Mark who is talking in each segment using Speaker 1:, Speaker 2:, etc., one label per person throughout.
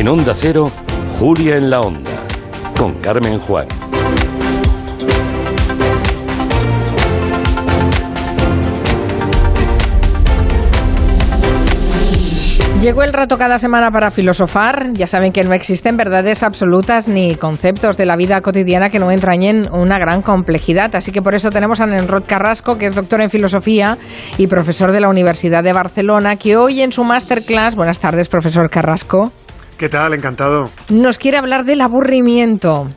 Speaker 1: En Onda Cero, Julia en la Onda, con Carmen Juan.
Speaker 2: Llegó el rato cada semana para filosofar. Ya saben que no existen verdades absolutas ni conceptos de la vida cotidiana que no entrañen una gran complejidad. Así que por eso tenemos a Nenrod Carrasco, que es doctor en filosofía y profesor de la Universidad de Barcelona, que hoy en su masterclass, buenas tardes, profesor Carrasco.
Speaker 3: ¿Qué tal? Encantado.
Speaker 2: Nos quiere hablar del aburrimiento.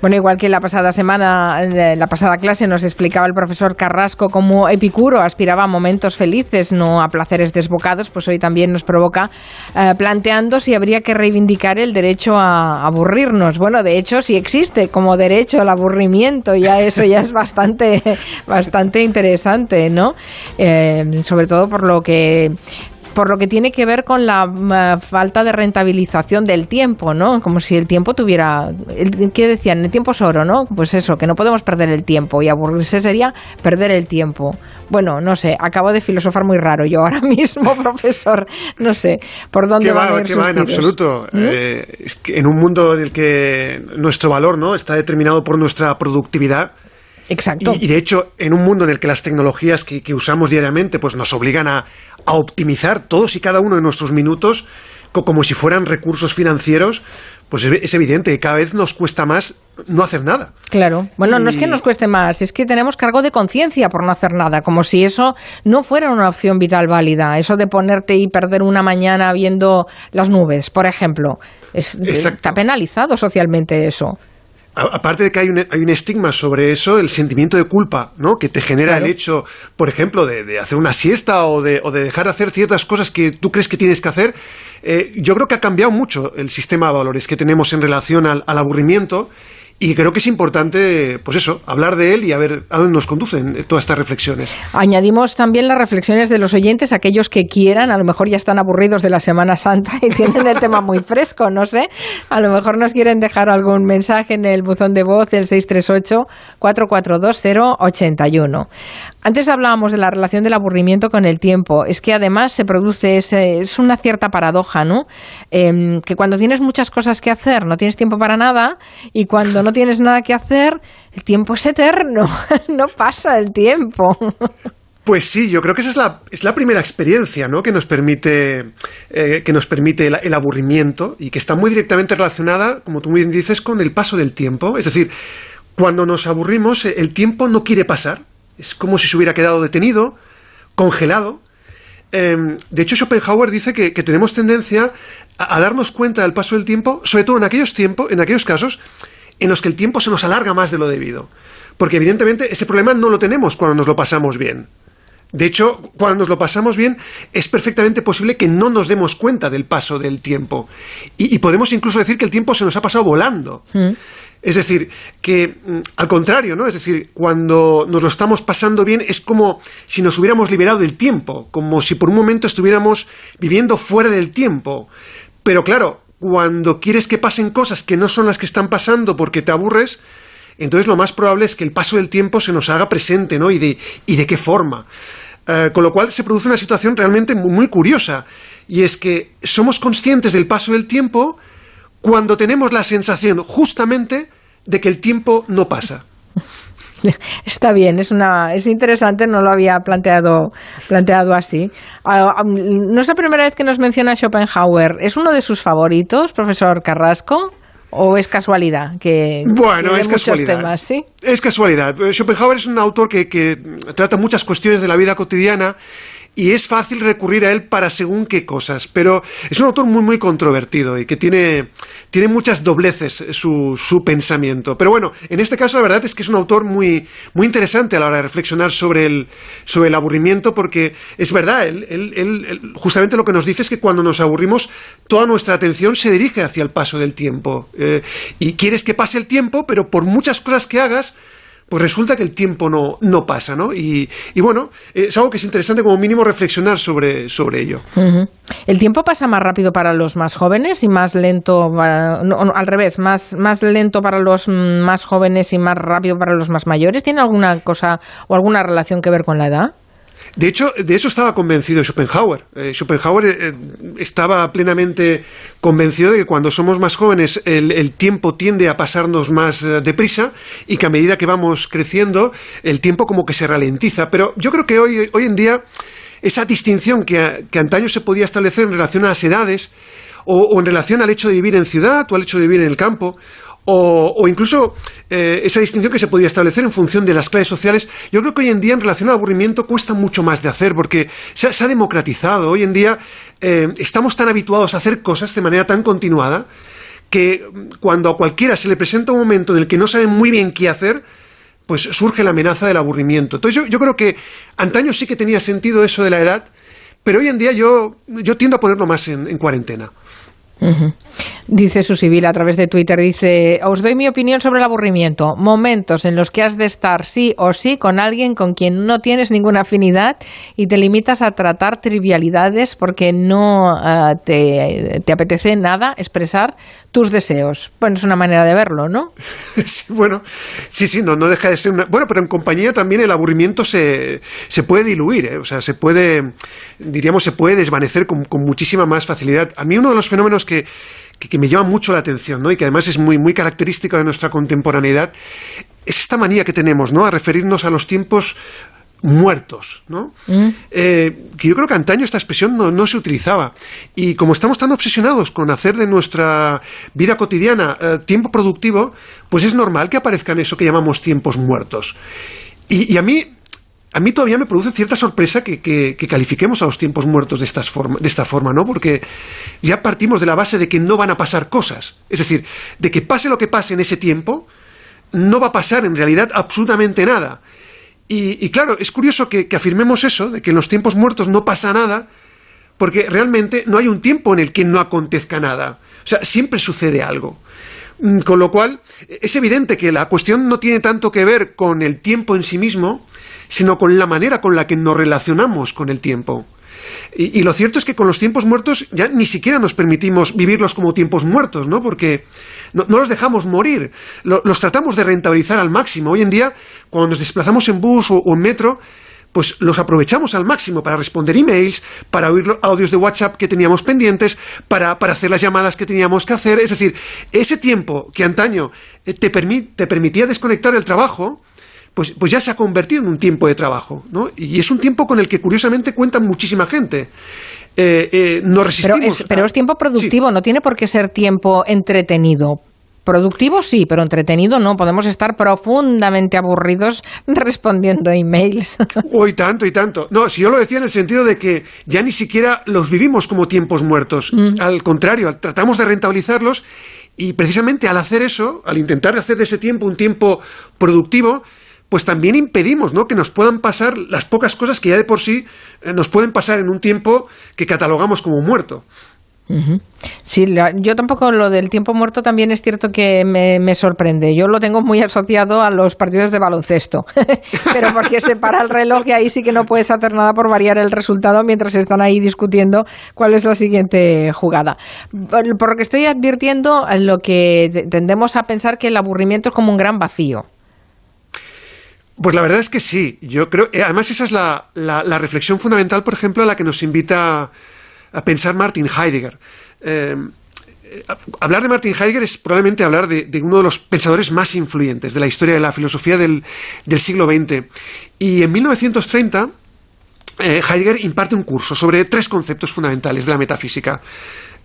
Speaker 2: Bueno, igual que la pasada semana, en la pasada clase nos explicaba el profesor Carrasco cómo Epicuro aspiraba a momentos felices, no a placeres desbocados, pues hoy también nos provoca eh, planteando si habría que reivindicar el derecho a aburrirnos. Bueno, de hecho, si existe como derecho al aburrimiento, ya eso ya es bastante, bastante interesante, ¿no? Eh, sobre todo por lo que por lo que tiene que ver con la falta de rentabilización del tiempo, ¿no? Como si el tiempo tuviera... ¿Qué decían? El tiempo es oro, ¿no? Pues eso, que no podemos perder el tiempo y aburrirse sería perder el tiempo. Bueno, no sé, acabo de filosofar muy raro yo ahora mismo, profesor. No sé, ¿por dónde va, a
Speaker 3: ¿Qué va en absoluto? ¿Mm? Eh, es que en un mundo en el que nuestro valor no está determinado por nuestra productividad,
Speaker 2: Exacto.
Speaker 3: Y, de hecho, en un mundo en el que las tecnologías que, que usamos diariamente pues nos obligan a, a optimizar todos y cada uno de nuestros minutos como si fueran recursos financieros, pues es evidente que cada vez nos cuesta más no hacer nada.
Speaker 2: Claro. Bueno, no es que nos cueste más, es que tenemos cargo de conciencia por no hacer nada, como si eso no fuera una opción vital válida. Eso de ponerte y perder una mañana viendo las nubes, por ejemplo. está penalizado socialmente eso.
Speaker 3: Aparte de que hay un, hay un, estigma sobre eso, el sentimiento de culpa, ¿no? Que te genera el hecho, por ejemplo, de, hacer una siesta o de, o de, dejar de hacer ciertas cosas que tú crees que tienes que hacer. Eh, yo creo que ha cambiado mucho el sistema de valores que tenemos en relación al, al aburrimiento y creo que es importante, pues eso, hablar de él y a ver a dónde nos conducen todas estas reflexiones.
Speaker 2: Añadimos también las reflexiones de los oyentes, aquellos que quieran, a lo mejor ya están aburridos de la Semana Santa y tienen el tema muy fresco, no sé. A lo mejor nos quieren dejar algún mensaje en el buzón de voz del 638-442081. Antes hablábamos de la relación del aburrimiento con el tiempo. Es que además se produce, ese, es una cierta paradoja, ¿no? Em, que cuando tienes muchas cosas que hacer, no tienes tiempo para nada, y cuando no tienes nada que hacer, el tiempo es eterno, no pasa el tiempo.
Speaker 3: Pues sí, yo creo que esa es la, es la primera experiencia ¿no? que nos permite, eh, que nos permite el, aburrimiento y que está muy directamente relacionada, como tú bien dices, con el paso del tiempo. Es decir, cuando nos aburrimos, el tiempo no quiere pasar. Es como si se hubiera quedado detenido, congelado. Em, de hecho, Schopenhauer dice que, tenemos tendencia a, darnos cuenta del paso del tiempo, sobre todo en aquellos tiempos, en aquellos casos en los que el tiempo se nos alarga más de lo debido. Porque evidentemente ese problema no lo tenemos cuando nos lo pasamos bien. De hecho, cuando nos lo pasamos bien, es perfectamente posible que no nos demos cuenta del paso del tiempo. Y, podemos incluso decir que el tiempo se nos ha pasado volando. Mm. Es decir, que mm, al contrario, ¿no? Es decir, cuando nos lo estamos pasando bien es como si nos hubiéramos liberado del tiempo, como si por un momento estuviéramos viviendo fuera del tiempo. Pero claro, cuando quieres que pasen cosas que no son las que están pasando porque te aburres, entonces lo más probable es que el paso del tiempo se nos haga presente, ¿no? Y de, y de qué forma. Eh, con lo cual se produce una situación realmente muy curiosa, y es que somos conscientes del paso del tiempo cuando tenemos la sensación justamente de que el tiempo no pasa.
Speaker 2: Está bien, es una es interesante, no lo había planteado planteado así. Ah, ah, no es la primera vez que nos menciona Schopenhauer. ¿Es uno de sus favoritos, profesor Carrasco? ¿O es casualidad? Que
Speaker 3: bueno, es casualidad. Es casualidad. Schopenhauer es un autor que, que trata muchas cuestiones de la vida cotidiana y es fácil recurrir a él para según qué cosas, pero es un autor muy, muy controvertido y que tiene, tiene muchas dobleces su, su pensamiento. Pero bueno, en este caso la verdad es que es un autor muy, muy interesante a la hora de reflexionar sobre el, sobre el aburrimiento, porque es verdad, él, él, justamente lo que nos dice es que cuando nos aburrimos, toda nuestra atención se dirige hacia el paso del tiempo. Eh, y quieres que pase el tiempo, pero por muchas cosas que hagas, pues resulta que el tiempo no, no pasa, ¿no? Y, bueno, es algo que es interesante como mínimo reflexionar sobre, sobre ello.
Speaker 2: ¿El tiempo pasa más rápido para los más jóvenes y más lento, al revés, más, más lento para los más jóvenes y más rápido para los más mayores? ¿Tiene alguna cosa o alguna relación que ver con la edad?
Speaker 3: De hecho, de eso estaba convencido Schopenhauer. Eh, Schopenhauer eh, estaba plenamente convencido de que cuando somos más jóvenes el, tiempo tiende a pasarnos más eh, deprisa y que a medida que vamos creciendo el tiempo como que se ralentiza. Pero yo creo que hoy, hoy en día esa distinción que, que antaño se podía establecer en relación a las edades o, en relación al hecho de vivir en ciudad o al hecho de vivir en el campo o, incluso eh, esa distinción que se podía establecer en función de las clases sociales, yo creo que hoy en día en relación al aburrimiento cuesta mucho más de hacer porque se ha, democratizado. Hoy en día eh, estamos tan habituados a hacer cosas de manera tan continuada que cuando a cualquiera se le presenta un momento en el que no sabe muy bien qué hacer, pues surge la amenaza del aburrimiento. Entonces yo, creo que antaño sí que tenía sentido eso de la edad, pero hoy en día yo, yo tiendo a ponerlo más en cuarentena.
Speaker 2: Dice Susivil a través de Twitter, dice, os doy mi opinión sobre el aburrimiento. Momentos en los que has de estar sí o sí con alguien con quien no tienes ninguna afinidad y te limitas a tratar trivialidades porque no eh, te, te, apetece nada expresar tus deseos. Bueno, es una manera de verlo, ¿no?
Speaker 3: sí, bueno, sí, sí, no, no deja de ser una... Bueno, pero en compañía también el aburrimiento se, se puede diluir, ¿eh? o sea, se puede, diríamos, se puede desvanecer con, con muchísima más facilidad. A mí uno de los fenómenos que, que, me llama mucho la atención, ¿no? Y que además es muy, muy característico de nuestra contemporaneidad, es esta manía que tenemos, ¿no? A referirnos a los tiempos muertos, ¿no? Mm. Eh, que yo creo que antaño esta expresión no, se utilizaba. Y como estamos tan obsesionados con hacer de nuestra vida cotidiana eh, tiempo productivo, pues es normal que aparezcan eso que llamamos tiempos muertos. Y, a mí, a mí todavía me produce cierta sorpresa que, califiquemos a los tiempos muertos de, de esta forma, ¿no? Porque ya partimos de la base de que no van a pasar cosas. Es decir, de que pase lo que pase en ese tiempo, no va a pasar en realidad absolutamente nada. Y, claro, es curioso que, afirmemos eso, de que en los tiempos muertos no pasa nada, porque realmente no hay un tiempo en el que no acontezca nada. O sea, siempre sucede algo. Mm, con lo cual, es evidente que la cuestión no tiene tanto que ver con el tiempo en sí mismo, sino con la manera con la que nos relacionamos con el tiempo. Y, lo cierto es que con los tiempos muertos ya ni siquiera nos permitimos vivirlos como tiempos muertos, ¿no? Porque no, los dejamos morir, los tratamos de rentabilizar al máximo. Hoy en día, cuando nos desplazamos en bus o, en metro, pues los aprovechamos al máximo para responder emails, para oír audios de WhatsApp que teníamos pendientes, para, hacer las llamadas que teníamos que hacer. Es decir, ese tiempo que antaño eh, te, te permitía desconectar del trabajo, pues, pues, ya se ha convertido en un tiempo de trabajo, ¿no? Y es un tiempo con el que curiosamente cuenta muchísima gente. Eh, eh, no resistimos.
Speaker 2: Pero es, tiempo productivo, no tiene por qué ser tiempo entretenido. Productivo sí, pero entretenido no. Podemos estar profundamente aburridos respondiendo emails.
Speaker 3: Hoy tanto y tanto. No, si yo lo decía en el sentido de que ya ni siquiera los vivimos como tiempos muertos. Mm. Al contrario, tratamos de rentabilizarlos y precisamente al hacer eso, al intentar hacer de ese tiempo un tiempo productivo, pues también impedimos ¿no? que nos puedan pasar las pocas cosas que ya de por sí eh, nos pueden pasar en un tiempo que catalogamos como muerto.
Speaker 2: Sí, yo tampoco lo del tiempo muerto también es cierto que me, sorprende. Yo lo tengo muy asociado a los partidos de baloncesto, pero porque se para el reloj y ahí sí que no puedes hacer nada por variar el resultado mientras están ahí discutiendo cuál es la siguiente jugada. Por lo que estoy advirtiendo, lo que tendemos a pensar que el aburrimiento es como un gran vacío.
Speaker 3: Pues la verdad es que sí. Yo creo. Eh, además, esa es la, reflexión fundamental, por ejemplo, a la que nos invita a, pensar Martin Heidegger. Eh, hablar de Martin Heidegger es probablemente hablar de, uno de los pensadores más influyentes de la historia de la filosofía del, siglo XX. Y en 1930, eh, Heidegger imparte un curso sobre tres conceptos fundamentales de la metafísica: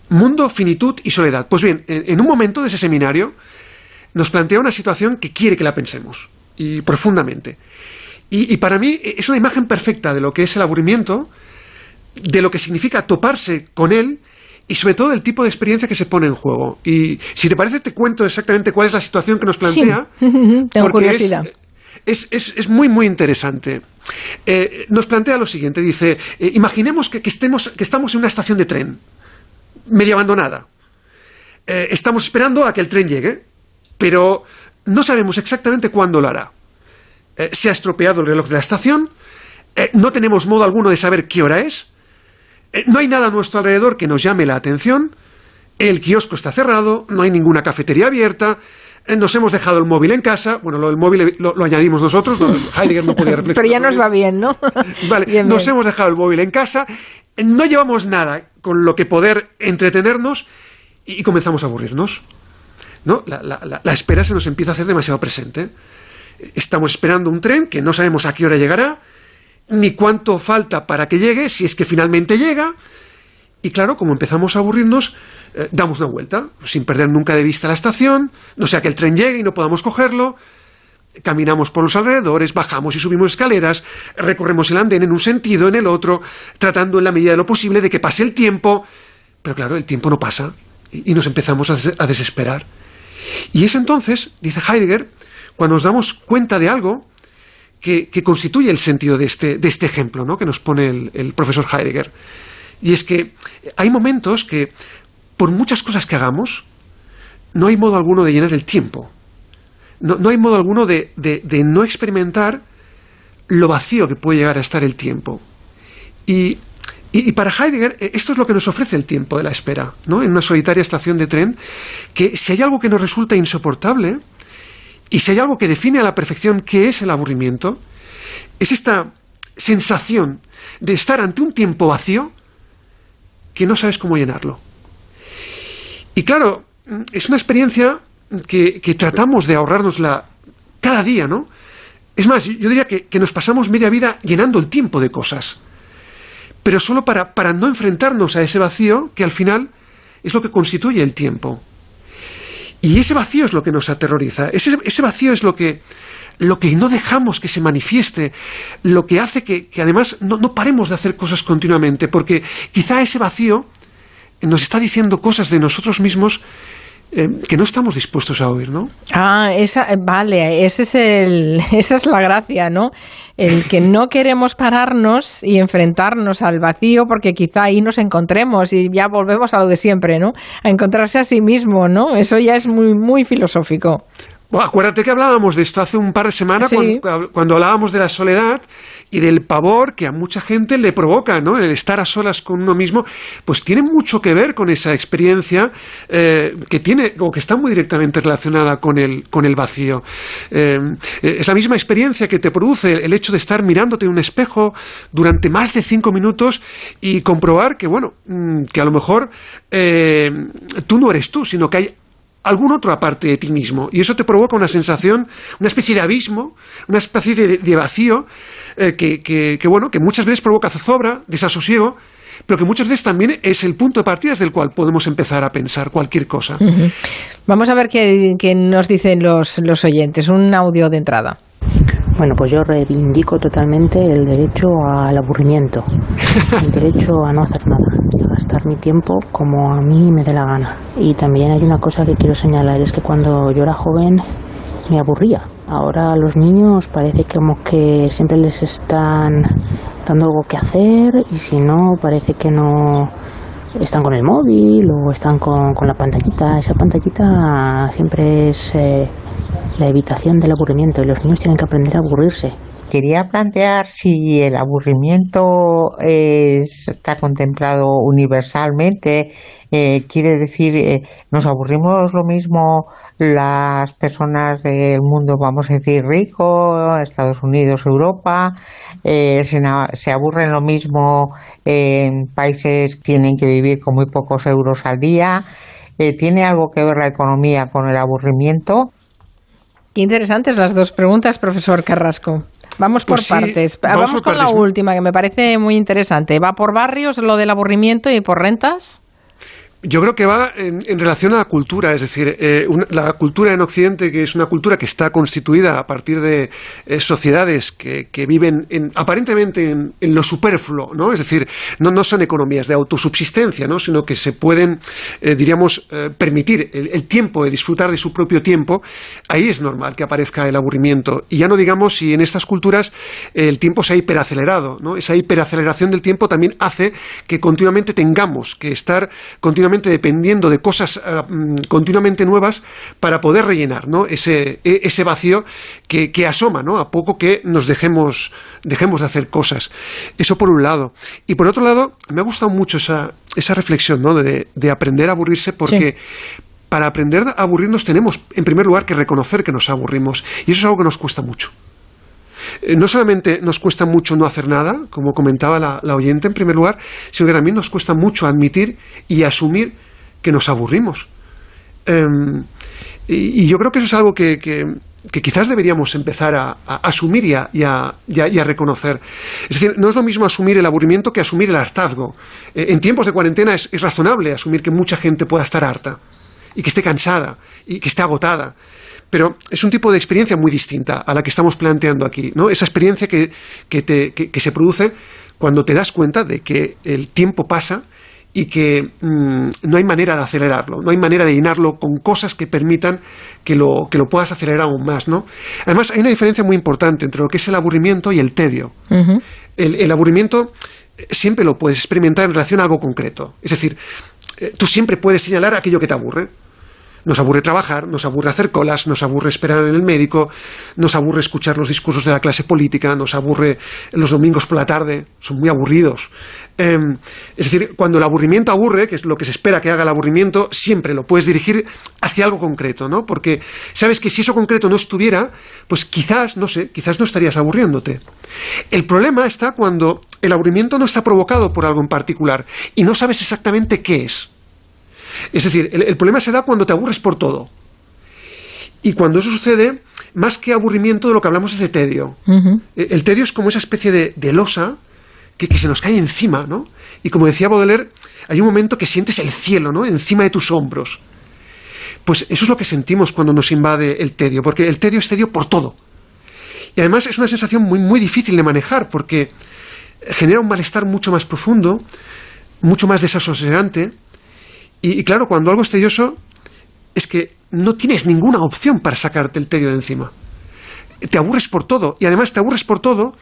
Speaker 3: mundo, finitud y soledad. Pues bien, en un momento de ese seminario, nos plantea una situación que quiere que la pensemos y profundamente. Y, para mí es una imagen perfecta de lo que es el aburrimiento, de lo que significa toparse con él y sobre todo del tipo de experiencia que se pone en juego. Y si te parece, te cuento exactamente cuál es la situación que nos plantea.
Speaker 2: Tengo curiosidad.
Speaker 3: Es, es, muy, muy interesante. Eh, nos plantea lo siguiente, dice, eh, imaginemos que, estemos, que estamos en una estación de tren, medio abandonada. Eh, estamos esperando a que el tren llegue, pero no sabemos exactamente cuándo lo hará. Eh, se ha estropeado el reloj de la estación, eh, no tenemos modo alguno de saber qué hora es, eh, no hay nada a nuestro alrededor que nos llame la atención, el kiosco está cerrado, no hay ninguna cafetería abierta, nos hemos dejado el móvil en casa, bueno, lo del móvil lo, añadimos nosotros, Heidegger no podía reflexionar.
Speaker 2: Pero ya nos va bien, ¿no?
Speaker 3: vale, nos hemos dejado el móvil en casa, no llevamos nada con lo que poder entretenernos y, comenzamos a aburrirnos. ¿No? La, espera se nos empieza a hacer demasiado presente. Estamos esperando un tren que no sabemos a qué hora llegará, ni cuánto falta para que llegue, si es que finalmente llega. Y claro, como empezamos a aburrirnos, eh, damos una vuelta, sin perder nunca de vista la estación, no sea que el tren llegue y no podamos cogerlo. Caminamos por los alrededores, bajamos y subimos escaleras, recorremos el andén en un sentido, en el otro, tratando en la medida de lo posible de que pase el tiempo. Pero claro, el tiempo no pasa y nos empezamos a desesperar. Y es entonces, dice Heidegger, cuando nos damos cuenta de algo que, constituye el sentido de este, de este ejemplo ¿no? que nos pone el, profesor Heidegger. Y es que hay momentos que, por muchas cosas que hagamos, no hay modo alguno de llenar el tiempo. No, hay modo alguno de, no experimentar lo vacío que puede llegar a estar el tiempo. Y, y, para Heidegger, eh, esto es lo que nos ofrece el tiempo de la espera, ¿no? En una solitaria estación de tren, que si hay algo que nos resulta insoportable, y si hay algo que define a la perfección qué es el aburrimiento, es esta sensación de estar ante un tiempo vacío que no sabes cómo llenarlo. Y claro, es una experiencia que, tratamos de ahorrárnosla cada día, ¿no? Es más, yo diría que, nos pasamos media vida llenando el tiempo de cosas, pero solo para, para no enfrentarnos a ese vacío que al final es lo que constituye el tiempo. Y ese vacío es lo que nos aterroriza, ese, ese vacío es lo que, lo que no dejamos que se manifieste, lo que hace que, además no, no, paremos de hacer cosas continuamente, porque quizá ese vacío nos está diciendo cosas de nosotros mismos eh, que no estamos dispuestos a oír, ¿no?
Speaker 2: Ah, esa, eh, vale, ese es el, esa es la gracia, ¿no? El que no queremos pararnos y enfrentarnos al vacío porque quizá ahí nos encontremos y ya volvemos a lo de siempre, ¿no? A encontrarse a sí mismo, ¿no? Eso ya es muy, muy filosófico
Speaker 3: acuérdate que hablábamos de esto hace un par de semanas cuando, hablábamos de la soledad y del pavor que a mucha gente le provoca, ¿no? El estar a solas con uno mismo, pues tiene mucho que ver con esa experiencia eh, que tiene o que está muy directamente relacionada con el, con el vacío. Eh, es la misma experiencia que te produce el hecho de estar mirándote en un espejo durante más de cinco minutos y comprobar que, bueno, mm, que a lo mejor eh, tú no eres tú, sino que hay algún otro aparte de ti mismo. Y eso te provoca una sensación, una especie de abismo, una especie de, vacío, eh, que, bueno, que muchas veces provoca zozobra, desasosiego, pero que muchas veces también es el punto de partida desde el cual podemos empezar a pensar cualquier cosa.
Speaker 2: Vamos a ver qué, nos dicen los, los oyentes. Un audio de entrada.
Speaker 4: Bueno, pues yo reivindico totalmente el derecho al aburrimiento, el derecho a no hacer nada, a gastar mi tiempo como a mí me dé la gana. Y también hay una cosa que quiero señalar, es que cuando yo era joven me aburría. Ahora a los niños parece como que siempre les están dando algo que hacer y si no parece que no están con el móvil o están con, la pantallita. Esa pantallita siempre es eh, la evitación del aburrimiento y los niños tienen que aprender a aburrirse.
Speaker 5: Quería plantear si el aburrimiento está contemplado universalmente, eh, quiere decir, eh, nos aburrimos lo mismo las personas del mundo, vamos a decir, rico, Estados Unidos, Europa, eh, se, se, aburren lo mismo en países que tienen que vivir con muy pocos euros al día. ¿Tiene algo que ver la economía con el aburrimiento?
Speaker 2: Qué interesantes las dos preguntas, profesor Carrasco. Vamos por pues partes. Vamos, con la última, que me parece muy interesante. ¿Va por barrios lo del aburrimiento y por rentas?
Speaker 3: Yo creo que va en, relación a la cultura, es decir, eh, la cultura en Occidente, que es una cultura que está constituida a partir de eh, sociedades que, viven aparentemente en, lo superfluo, ¿no? Es decir, no, no son economías de autosubsistencia, ¿no? Sino que se pueden, eh, diríamos, permitir el, tiempo de disfrutar de su propio tiempo. Ahí es normal que aparezca el aburrimiento. Y ya no digamos si en estas culturas el tiempo se ha hiperacelerado, ¿no? Esa hiperaceleración del tiempo también hace que continuamente tengamos que estar continuamente dependiendo de cosas eh, mm, continuamente nuevas para poder rellenar ¿no? ese, e, ese vacío que, asoma ¿no? a poco que nos dejemos, dejemos de hacer cosas. Eso por un lado. Y por otro lado, me ha gustado mucho esa, esa reflexión ¿no? de, aprender a aburrirse porque... para aprender a aburrirnos tenemos, en primer lugar, que reconocer que nos aburrimos. Y eso es algo que nos cuesta mucho. Eh, no solamente nos cuesta mucho no hacer nada, como comentaba la, oyente en primer lugar, sino que también nos cuesta mucho admitir y asumir que nos aburrimos. Em, y, yo creo que eso es algo que, quizás deberíamos empezar a, asumir y a, reconocer. Es decir, no es lo mismo asumir el aburrimiento que asumir el hartazgo. Eh, en tiempos de cuarentena es, razonable asumir que mucha gente pueda estar harta y que esté cansada y que esté agotada. Pero es un tipo de experiencia muy distinta a la que estamos planteando aquí, ¿no? Esa experiencia que, que se produce cuando te das cuenta de que el tiempo pasa y que mm, no hay manera de acelerarlo, no hay manera de llenarlo con cosas que permitan que lo, que lo puedas acelerar aún más, ¿no? Además, hay una diferencia muy importante entre lo que es el aburrimiento y el tedio. el, el, aburrimiento eh, siempre lo puedes experimentar en relación a algo concreto. Es decir, eh, tú siempre puedes señalar aquello que te aburre. Nos aburre trabajar, nos aburre hacer colas, nos aburre esperar en el médico, nos aburre escuchar los discursos de la clase política, nos aburre los domingos por la tarde, son muy aburridos. Em, es decir, cuando el aburrimiento aburre, que es lo que se espera que haga el aburrimiento, siempre lo puedes dirigir hacia algo concreto, ¿no? Porque sabes que si eso concreto no estuviera, pues quizás, no sé, quizás no estarías aburriéndote. El problema está cuando el aburrimiento no está provocado por algo en particular y no sabes exactamente qué es. Es decir, el, problema se da cuando te aburres por todo. Y cuando eso sucede, más que aburrimiento, de lo que hablamos es de tedio. E, el, tedio es como esa especie de, losa que, se nos cae encima, ¿no? Y como decía Baudelaire, hay un momento que sientes el cielo, ¿no? Encima de tus hombros. Pues eso es lo que sentimos cuando nos invade el tedio, porque el tedio es tedio por todo. Y además es una sensación muy, muy difícil de manejar, porque genera un malestar mucho más profundo, mucho más desasosegante, y, claro, cuando algo es tedioso, es que no tienes ninguna opción para sacarte el tedio de encima. Te aburres por todo. Y además te aburres por todo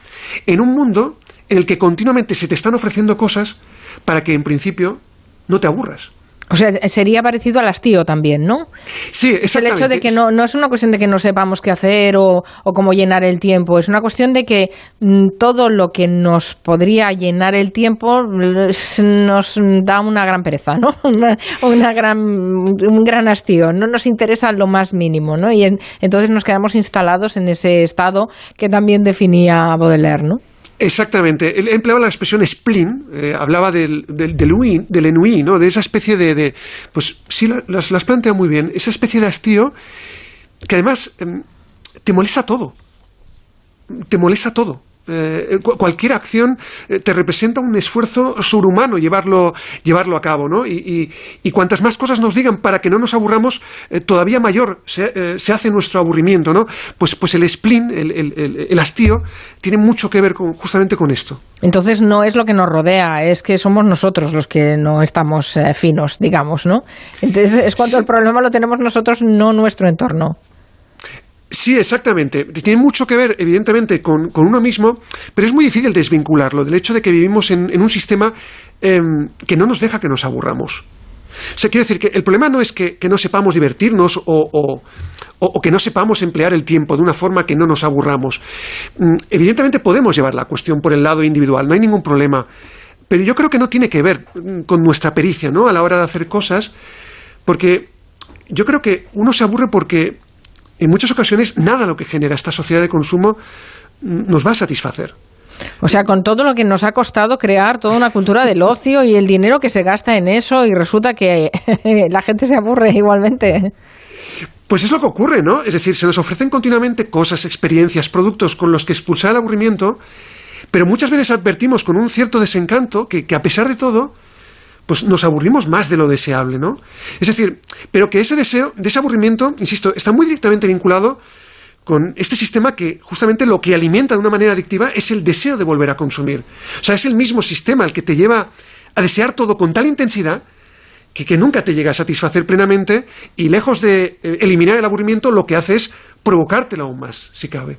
Speaker 3: en un mundo en el que continuamente se te están ofreciendo cosas para que en principio no te aburras.
Speaker 2: O sea, sería parecido al hastío también, ¿no?
Speaker 3: Sí, exactamente.
Speaker 2: El hecho de que no, no es una cuestión de que no sepamos qué hacer o, o cómo llenar el tiempo, es una cuestión de que mm, todo lo que nos podría llenar el tiempo nos da una gran pereza, ¿no? Una, gran, un gran hastío, no nos interesa lo más mínimo, ¿no? Y entonces nos quedamos instalados en ese estado que también definía Baudelaire, ¿no?
Speaker 3: Exactamente. Él empleaba la expresión spleen, eh, hablaba del, del, del, ¿no? de esa especie de, Pues sí, las, las, plantea muy bien. Esa especie de hastío que además em, te molesta todo. Te molesta todo. Eh, cualquier acción eh, te representa un esfuerzo sobrehumano llevarlo, llevarlo a cabo, ¿no? Y, y, cuantas más cosas nos digan para que no nos aburramos, eh, todavía mayor se, se, hace nuestro aburrimiento, ¿no? Pues, pues el spleen, el, el, el, hastío, tiene mucho que ver con, justamente con esto.
Speaker 2: Entonces no es lo que nos rodea, es que somos nosotros los que no estamos finos, digamos, ¿no? Entonces es cuando el problema lo tenemos nosotros, no nuestro entorno.
Speaker 3: Sí, exactamente. Tiene mucho que ver, evidentemente, con, uno mismo, pero es muy difícil desvincularlo del hecho de que vivimos en, un sistema em, que no nos deja que nos aburramos. O sea, quiero decir que el problema no es que, no sepamos divertirnos o, que no sepamos emplear el tiempo de una forma que no nos aburramos. Mm, evidentemente podemos llevar la cuestión por el lado individual, no hay ningún problema. Pero yo creo que no tiene que ver mm, con nuestra pericia, ¿no? A la hora de hacer cosas, porque yo creo que uno se aburre porque en muchas ocasiones nada lo que genera esta sociedad de consumo nos va a satisfacer.
Speaker 2: O sea, con todo lo que nos ha costado crear toda una cultura del ocio y el dinero que se gasta en eso y resulta que la gente se aburre igualmente.
Speaker 3: Pues es lo que ocurre, ¿no? Es decir, se nos ofrecen continuamente cosas, experiencias, productos con los que expulsar el aburrimiento, pero muchas veces advertimos con un cierto desencanto que, que a pesar de todo, pues nos aburrimos más de lo deseable, ¿no? Es decir, pero que ese deseo, de ese aburrimiento, insisto, está muy directamente vinculado con este sistema que justamente lo que alimenta de una manera adictiva es el deseo de volver a consumir. O sea, es el mismo sistema el que te lleva a desear todo con tal intensidad que, que nunca te llega a satisfacer plenamente y lejos de eh, eliminar el aburrimiento lo que hace es provocártelo aún más, si cabe.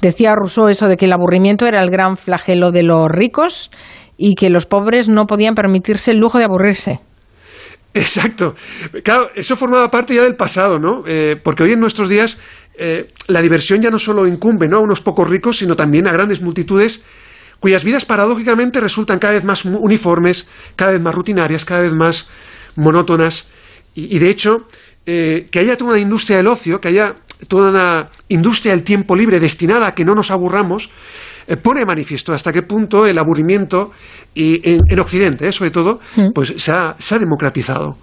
Speaker 2: Decía Rousseau eso de que el aburrimiento era el gran flagelo de los ricos y que los pobres no podían permitirse el lujo de aburrirse.
Speaker 3: Exacto. Claro, eso formaba parte ya del pasado, ¿no? Eh, porque hoy en nuestros días eh, la diversión ya no solo incumbe ¿no? a unos pocos ricos, sino también a grandes multitudes cuyas vidas paradójicamente resultan cada vez más uniformes, cada vez más rutinarias, cada vez más monótonas. Y, de hecho, eh, que haya toda una industria del ocio, que haya toda una industria del tiempo libre destinada a que no nos aburramos, pone de manifiesto hasta qué punto el aburrimiento y en, Occidente, sobre todo, mm. pues se ha democratizado.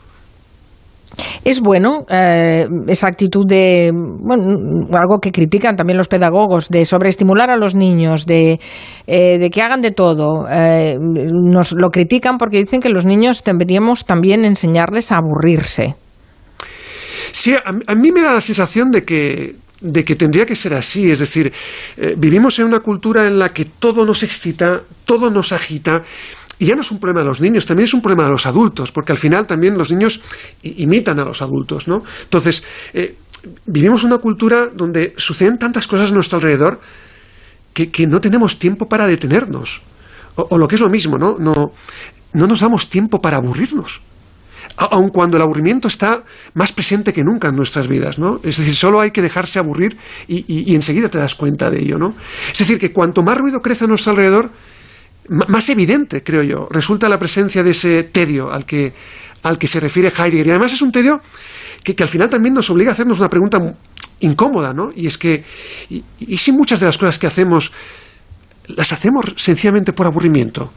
Speaker 2: Es bueno eh, esa actitud de, bueno, algo que critican también los pedagogos, de sobreestimular a los niños, de, eh, de que hagan de todo. Eh, nos lo critican porque dicen que los niños deberíamos también enseñarles a aburrirse.
Speaker 3: Sí, a, mí me da la sensación de que, de que tendría que ser así. Es decir, vivimos en una cultura en la que todo nos excita, todo nos agita y ya no es un problema de los niños, también es un problema de los adultos, porque al final también los niños imitan a los adultos, ¿no? Entonces, eh, vivimos una cultura donde suceden tantas cosas a nuestro alrededor que, no tenemos tiempo para detenernos. O, lo que es lo mismo, ¿no? No, no nos damos tiempo para aburrirnos aun cuando el aburrimiento está más presente que nunca en nuestras vidas, ¿no? Es decir, solo hay que dejarse aburrir y, enseguida te das cuenta de ello, ¿no? Es decir, que cuanto más ruido crece a nuestro alrededor, más evidente, creo yo, resulta la presencia de ese tedio al que, al que se refiere Heidegger. Y además es un tedio que, al final también nos obliga a hacernos una pregunta incómoda, ¿no? Y es que, y, si muchas de las cosas que hacemos las hacemos sencillamente por aburrimiento?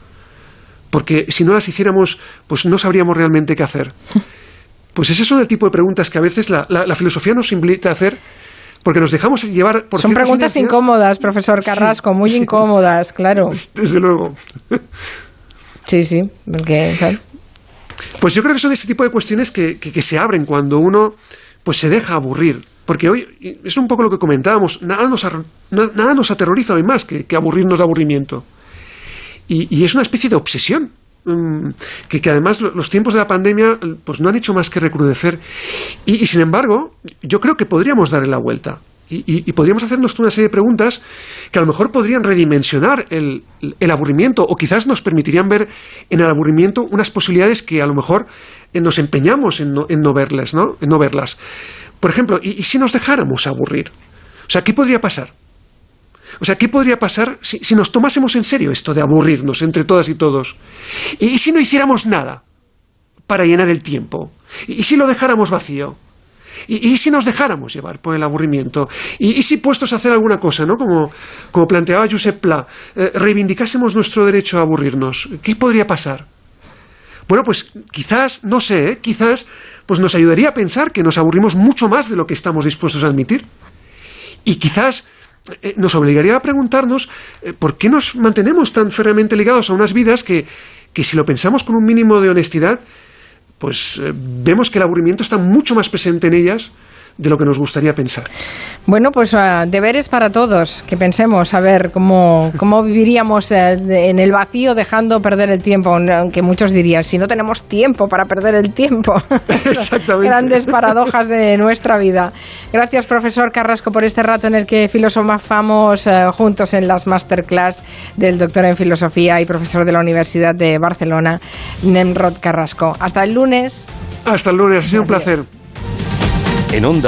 Speaker 3: Porque si no las hiciéramos, pues no sabríamos realmente qué hacer. Pues ese son el tipo de preguntas que a veces la, la filosofía nos invita a hacer porque nos dejamos llevar por
Speaker 2: Son preguntas incómodas, profesor Carrasco, muy incómodas, claro.
Speaker 3: Desde luego.
Speaker 2: Sí, sí,
Speaker 3: Pues yo creo que son ese tipo de cuestiones que, se abren cuando uno pues se deja aburrir. Porque hoy, es un poco lo que comentábamos, nada nos, nada nos aterroriza hoy más que, aburrirnos de aburrimiento. Y, es una especie de obsesión. Mm, que, además los tiempos de la pandemia pues no han hecho más que recrudecer. Y, sin embargo, yo creo que podríamos darle la vuelta. Y, podríamos hacernos una serie de preguntas que a lo mejor podrían redimensionar el, aburrimiento o quizás nos permitirían ver en el aburrimiento unas posibilidades que a lo mejor eh, nos empeñamos en no, verlas, ¿no? En no verlas. Por ejemplo, ¿y si nos dejáramos aburrir? O sea, ¿qué podría pasar? O sea, ¿qué podría pasar si, nos tomásemos en serio esto de aburrirnos entre todas y todos? ¿Y, si no hiciéramos nada para llenar el tiempo? ¿Y, si lo dejáramos vacío? ¿Y, si nos dejáramos llevar por el aburrimiento? ¿Y, si puestos a hacer alguna cosa, ¿no? Como, planteaba Josep Pla, eh, reivindicásemos nuestro derecho a aburrirnos? ¿Qué podría pasar? Bueno, pues quizás, no sé, ¿eh? quizás pues nos ayudaría a pensar que nos aburrimos mucho más de lo que estamos dispuestos a admitir. Y quizás nos obligaría a preguntarnos eh, por qué nos mantenemos tan férreamente ligados a unas vidas que, que si lo pensamos con un mínimo de honestidad, pues eh, vemos que el aburrimiento está mucho más presente en ellas de lo que nos gustaría pensar.
Speaker 2: Bueno, pues uh, deberes para todos, que pensemos a ver cómo, cómo viviríamos eh, en el vacío dejando perder el tiempo, aunque muchos dirían, si no tenemos tiempo para perder el tiempo.
Speaker 3: Exactamente.
Speaker 2: Grandes paradojas de nuestra vida. Gracias, profesor Carrasco, por este rato en el que filosofamos uh, juntos en las masterclass del doctor en filosofía y profesor de la Universidad de Barcelona, Nemrod Carrasco. Hasta el lunes.
Speaker 3: Hasta el lunes, ha sido un placer.
Speaker 1: En onda